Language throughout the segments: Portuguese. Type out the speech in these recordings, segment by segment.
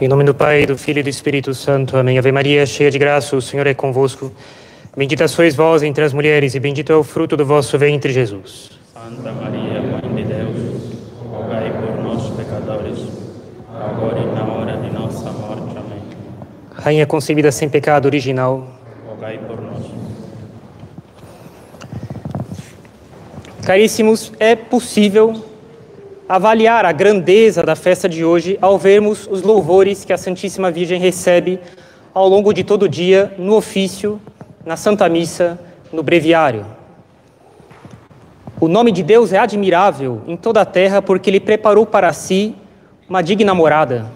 Em nome do Pai, do Filho e do Espírito Santo. Amém. Ave Maria, cheia de graça, o Senhor é convosco. Bendita sois vós entre as mulheres, e bendito é o fruto do vosso ventre, Jesus. Santa Maria, Mãe de Deus, rogai por nós, pecadores, agora e na hora de nossa morte. Amém. Rainha concebida sem pecado original, rogai por nós. Caríssimos, é possível avaliar a grandeza da festa de hoje ao vermos os louvores que a Santíssima Virgem recebe ao longo de todo o dia no ofício, na Santa Missa, no breviário. O nome de Deus é admirável em toda a terra porque ele preparou para si uma digna morada.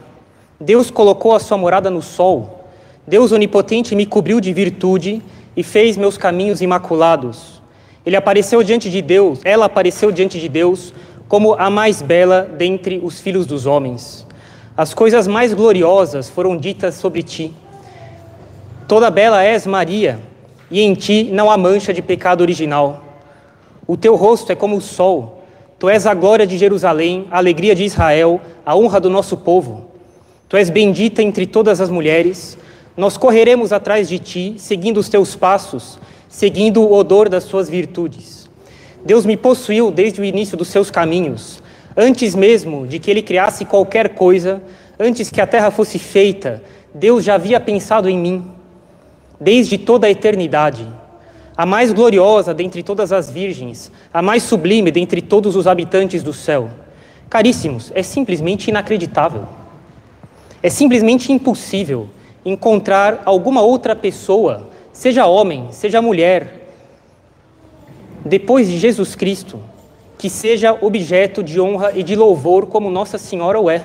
Deus colocou a sua morada no sol. Deus onipotente me cobriu de virtude e fez meus caminhos imaculados. Ele apareceu diante de Deus, ela apareceu diante de Deus como a mais bela dentre os filhos dos homens. As coisas mais gloriosas foram ditas sobre ti. Toda bela és Maria, e em ti não há mancha de pecado original. O teu rosto é como o sol. Tu és a glória de Jerusalém, a alegria de Israel, a honra do nosso povo. Tu és bendita entre todas as mulheres. Nós correremos atrás de ti, seguindo os teus passos, seguindo o odor das suas virtudes. Deus me possuiu desde o início dos seus caminhos, antes mesmo de que ele criasse qualquer coisa, antes que a terra fosse feita, Deus já havia pensado em mim, desde toda a eternidade. A mais gloriosa dentre todas as virgens, a mais sublime dentre todos os habitantes do céu. Caríssimos, é simplesmente inacreditável. É simplesmente impossível encontrar alguma outra pessoa, seja homem, seja mulher, depois de Jesus Cristo, que seja objeto de honra e de louvor como Nossa Senhora o é.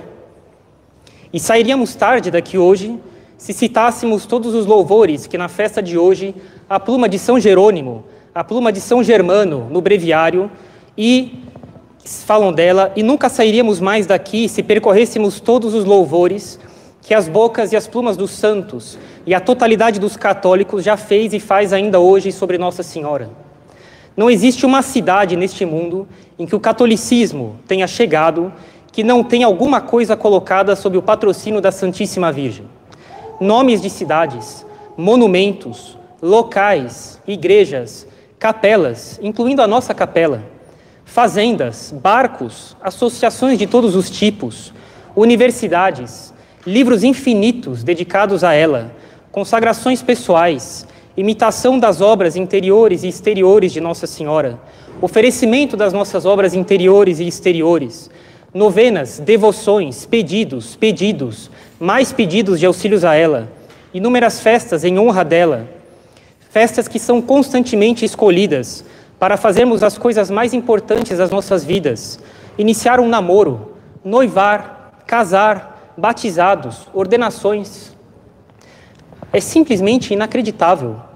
E sairíamos tarde daqui hoje se citássemos todos os louvores que na festa de hoje a pluma de São Jerônimo, a pluma de São Germano no breviário e falam dela, e nunca sairíamos mais daqui se percorrêssemos todos os louvores que as bocas e as plumas dos santos e a totalidade dos católicos já fez e faz ainda hoje sobre Nossa Senhora. Não existe uma cidade neste mundo em que o catolicismo tenha chegado que não tenha alguma coisa colocada sob o patrocínio da Santíssima Virgem. Nomes de cidades, monumentos, locais, igrejas, capelas, incluindo a nossa capela, fazendas, barcos, associações de todos os tipos, universidades, livros infinitos dedicados a ela, consagrações pessoais, imitação das obras interiores e exteriores de Nossa Senhora, oferecimento das nossas obras interiores e exteriores, novenas, devoções, pedidos, pedidos, mais pedidos de auxílios a ela, inúmeras festas em honra dela, festas que são constantemente escolhidas para fazermos as coisas mais importantes das nossas vidas, iniciar um namoro, noivar, casar, batizados, ordenações. É simplesmente inacreditável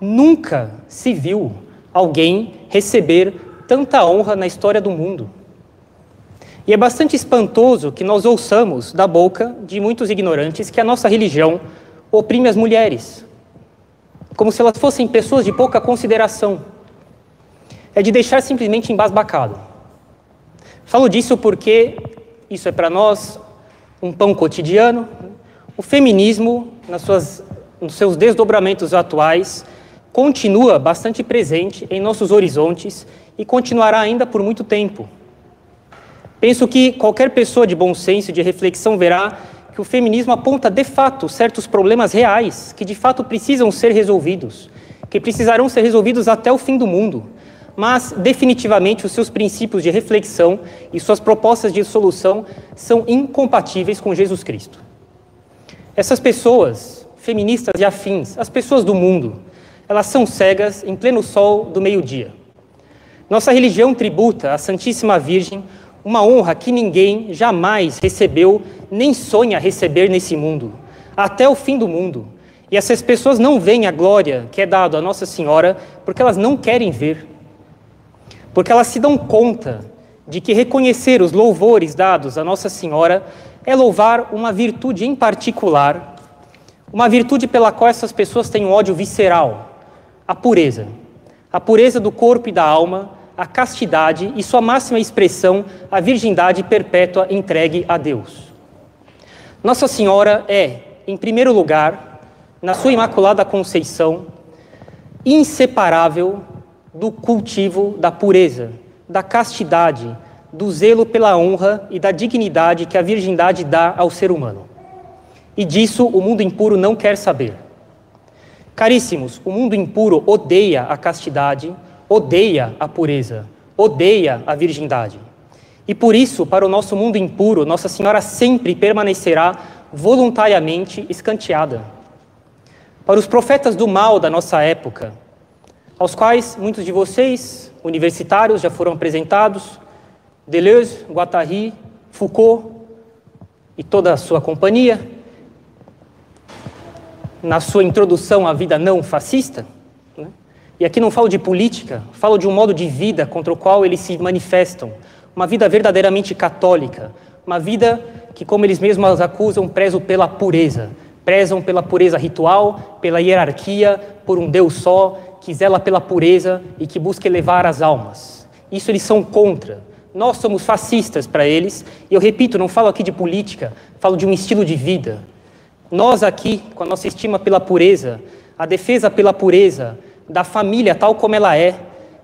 Nunca se viu alguém receber tanta honra na história do mundo. E é bastante espantoso que nós ouçamos da boca de muitos ignorantes que a nossa religião oprime as mulheres, como se elas fossem pessoas de pouca consideração. É de deixar simplesmente embasbacado. Falo disso porque isso é para nós um pão cotidiano. O feminismo, nas suas, nos seus desdobramentos atuais, continua bastante presente em nossos horizontes e continuará ainda por muito tempo. Penso que qualquer pessoa de bom senso e de reflexão verá que o feminismo aponta de fato certos problemas reais que de fato precisam ser resolvidos, que precisarão ser resolvidos até o fim do mundo. Mas definitivamente os seus princípios de reflexão e suas propostas de solução são incompatíveis com Jesus Cristo. Essas pessoas, feministas e afins, as pessoas do mundo, elas são cegas em pleno sol do meio-dia. Nossa religião tributa à Santíssima Virgem uma honra que ninguém jamais recebeu nem sonha receber nesse mundo, até o fim do mundo. E essas pessoas não veem a glória que é dada a Nossa Senhora porque elas não querem ver. Porque elas se dão conta de que reconhecer os louvores dados a Nossa Senhora é louvar uma virtude em particular, uma virtude pela qual essas pessoas têm um ódio visceral, a pureza. A pureza do corpo e da alma, a castidade e sua máxima expressão, a virgindade perpétua entregue a Deus. Nossa Senhora é, em primeiro lugar, na sua Imaculada Conceição, inseparável do cultivo da pureza, da castidade, do zelo pela honra e da dignidade que a virgindade dá ao ser humano. E disso o mundo impuro não quer saber. Caríssimos, o mundo impuro odeia a castidade, odeia a pureza, odeia a virgindade. E por isso, para o nosso mundo impuro, Nossa Senhora sempre permanecerá voluntariamente escanteada. Para os profetas do mal da nossa época, aos quais muitos de vocês, universitários, já foram apresentados, Deleuze, Guattari, Foucault e toda a sua companhia, na sua introdução à vida não fascista, né? e aqui não falo de política, falo de um modo de vida contra o qual eles se manifestam, uma vida verdadeiramente católica, uma vida que, como eles mesmos acusam, prezam pela pureza, prezam pela pureza ritual, pela hierarquia, por um Deus só, que zela pela pureza e que busca elevar as almas. Isso eles são contra. Nós somos fascistas para eles, e eu repito, não falo aqui de política, falo de um estilo de vida. Nós aqui, com a nossa estima pela pureza, a defesa pela pureza da família tal como ela é,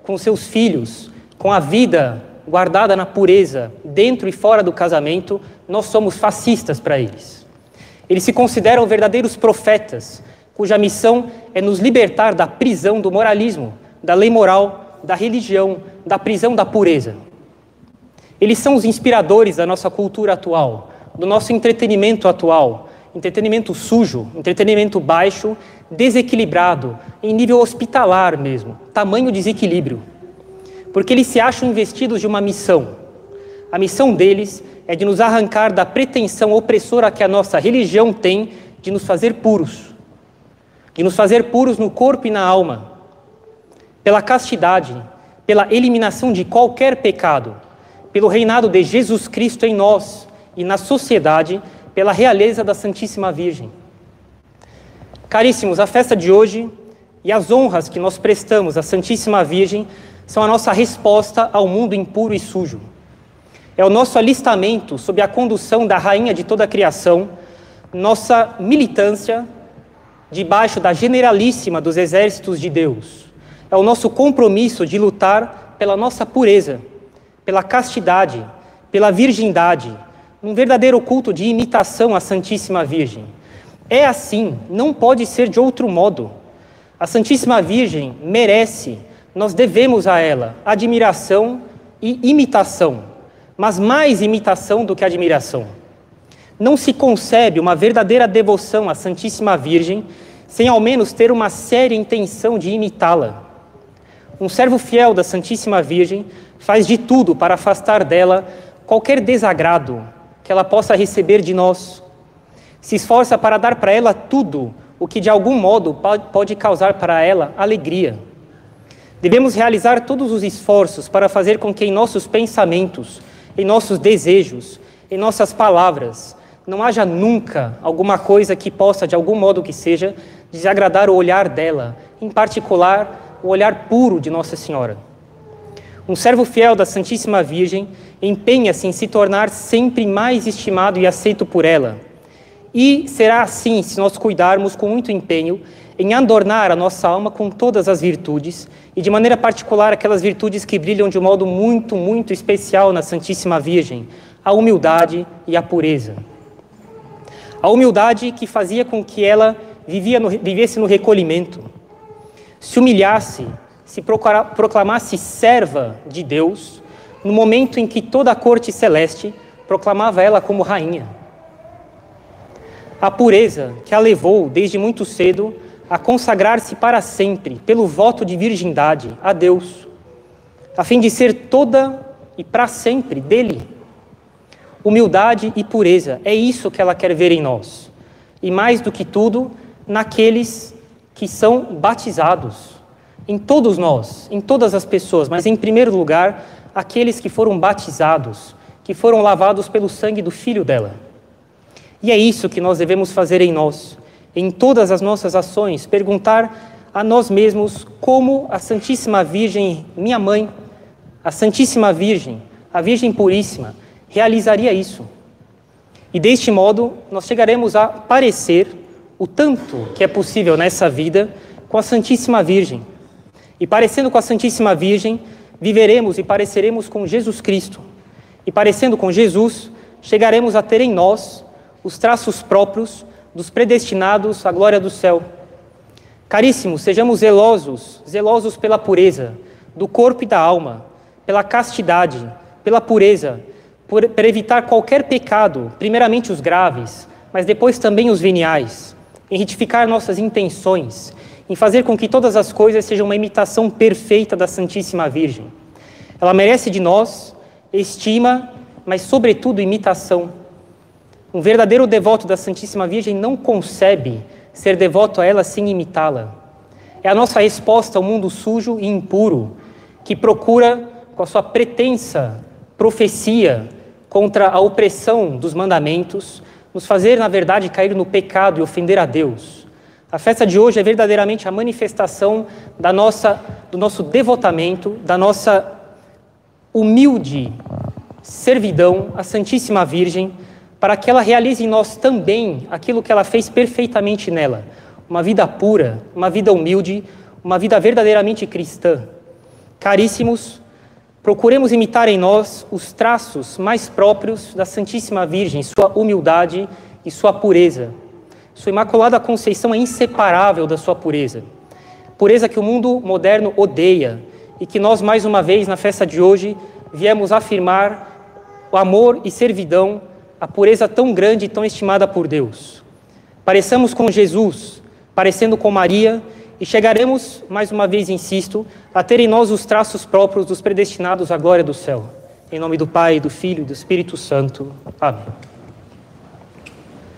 com seus filhos, com a vida guardada na pureza, dentro e fora do casamento, nós somos fascistas para eles. Eles se consideram verdadeiros profetas, cuja missão é nos libertar da prisão do moralismo, da lei moral, da religião, da prisão da pureza. Eles são os inspiradores da nossa cultura atual, do nosso entretenimento atual, entretenimento sujo, entretenimento baixo, desequilibrado, em nível hospitalar mesmo, tamanho desequilíbrio. Porque eles se acham investidos de uma missão. A missão deles é de nos arrancar da pretensão opressora que a nossa religião tem de nos fazer puros. De nos fazer puros no corpo e na alma. Pela castidade, pela eliminação de qualquer pecado, pelo reinado de Jesus Cristo em nós e na sociedade pela realeza da Santíssima Virgem. Caríssimos, a festa de hoje e as honras que nós prestamos à Santíssima Virgem são a nossa resposta ao mundo impuro e sujo. É o nosso alistamento sob a condução da Rainha de toda a criação, nossa militância debaixo da generalíssima dos exércitos de Deus. É o nosso compromisso de lutar pela nossa pureza, pela castidade, pela virgindade, um verdadeiro culto de imitação à Santíssima Virgem. É assim, não pode ser de outro modo. A Santíssima Virgem merece, nós devemos a ela admiração e imitação, mas mais imitação do que admiração. Não se concebe uma verdadeira devoção à Santíssima Virgem sem ao menos ter uma séria intenção de imitá-la. Um servo fiel da Santíssima Virgem faz de tudo para afastar dela qualquer desagrado, que ela possa receber de nós. Se esforça para dar para ela tudo o que de algum modo pode causar para ela alegria. Devemos realizar todos os esforços para fazer com que em nossos pensamentos, em nossos desejos, em nossas palavras, não haja nunca alguma coisa que possa, de algum modo que seja, desagradar o olhar dela, em particular, o olhar puro de Nossa Senhora. Um servo fiel da Santíssima Virgem empenha-se em se tornar sempre mais estimado e aceito por ela. E será assim se nós cuidarmos com muito empenho em adornar a nossa alma com todas as virtudes, e de maneira particular aquelas virtudes que brilham de um modo muito, muito especial na Santíssima Virgem, a humildade e a pureza. A humildade que fazia com que ela vivia no, vivesse no recolhimento, se humilhasse, se proclamasse serva de Deus, no momento em que toda a corte celeste proclamava ela como rainha. A pureza que a levou desde muito cedo a consagrar-se para sempre pelo voto de virgindade a Deus, a fim de ser toda e para sempre dele. Humildade e pureza, é isso que ela quer ver em nós. E mais do que tudo, naqueles que são batizados. Em todos nós, em todas as pessoas, mas em primeiro lugar, aqueles que foram batizados, que foram lavados pelo sangue do filho dela. E é isso que nós devemos fazer em nós, em todas as nossas ações, perguntar a nós mesmos como a Santíssima Virgem, minha mãe, a Santíssima Virgem, a Virgem Puríssima, realizaria isso. E deste modo, nós chegaremos a parecer o tanto que é possível nessa vida com a Santíssima Virgem. E parecendo com a Santíssima Virgem, viveremos e pareceremos com Jesus Cristo. E parecendo com Jesus, chegaremos a ter em nós os traços próprios dos predestinados à glória do céu. Caríssimos, sejamos zelosos, zelosos pela pureza do corpo e da alma, pela castidade, pela pureza, por, para evitar qualquer pecado, primeiramente os graves, mas depois também os veniais, em retificar nossas intenções, em fazer com que todas as coisas sejam uma imitação perfeita da Santíssima Virgem. Ela merece de nós estima, mas sobretudo imitação. Um verdadeiro devoto da Santíssima Virgem não concebe ser devoto a ela sem imitá-la. É a nossa resposta ao mundo sujo e impuro, que procura, com a sua pretensa profecia contra a opressão dos mandamentos, nos fazer, na verdade, cair no pecado e ofender a Deus. A festa de hoje é verdadeiramente a manifestação da nossa, do nosso devotamento, da nossa humilde servidão à Santíssima Virgem, para que ela realize em nós também aquilo que ela fez perfeitamente nela: uma vida pura, uma vida humilde, uma vida verdadeiramente cristã. Caríssimos, procuremos imitar em nós os traços mais próprios da Santíssima Virgem, sua humildade e sua pureza. Sua Imaculada Conceição é inseparável da sua pureza. Pureza que o mundo moderno odeia e que nós, mais uma vez, na festa de hoje, viemos afirmar o amor e servidão, a pureza tão grande e tão estimada por Deus. Pareçamos com Jesus, parecendo com Maria, e chegaremos, mais uma vez insisto, a ter em nós os traços próprios dos predestinados à glória do céu. Em nome do Pai, do Filho e do Espírito Santo. Amém.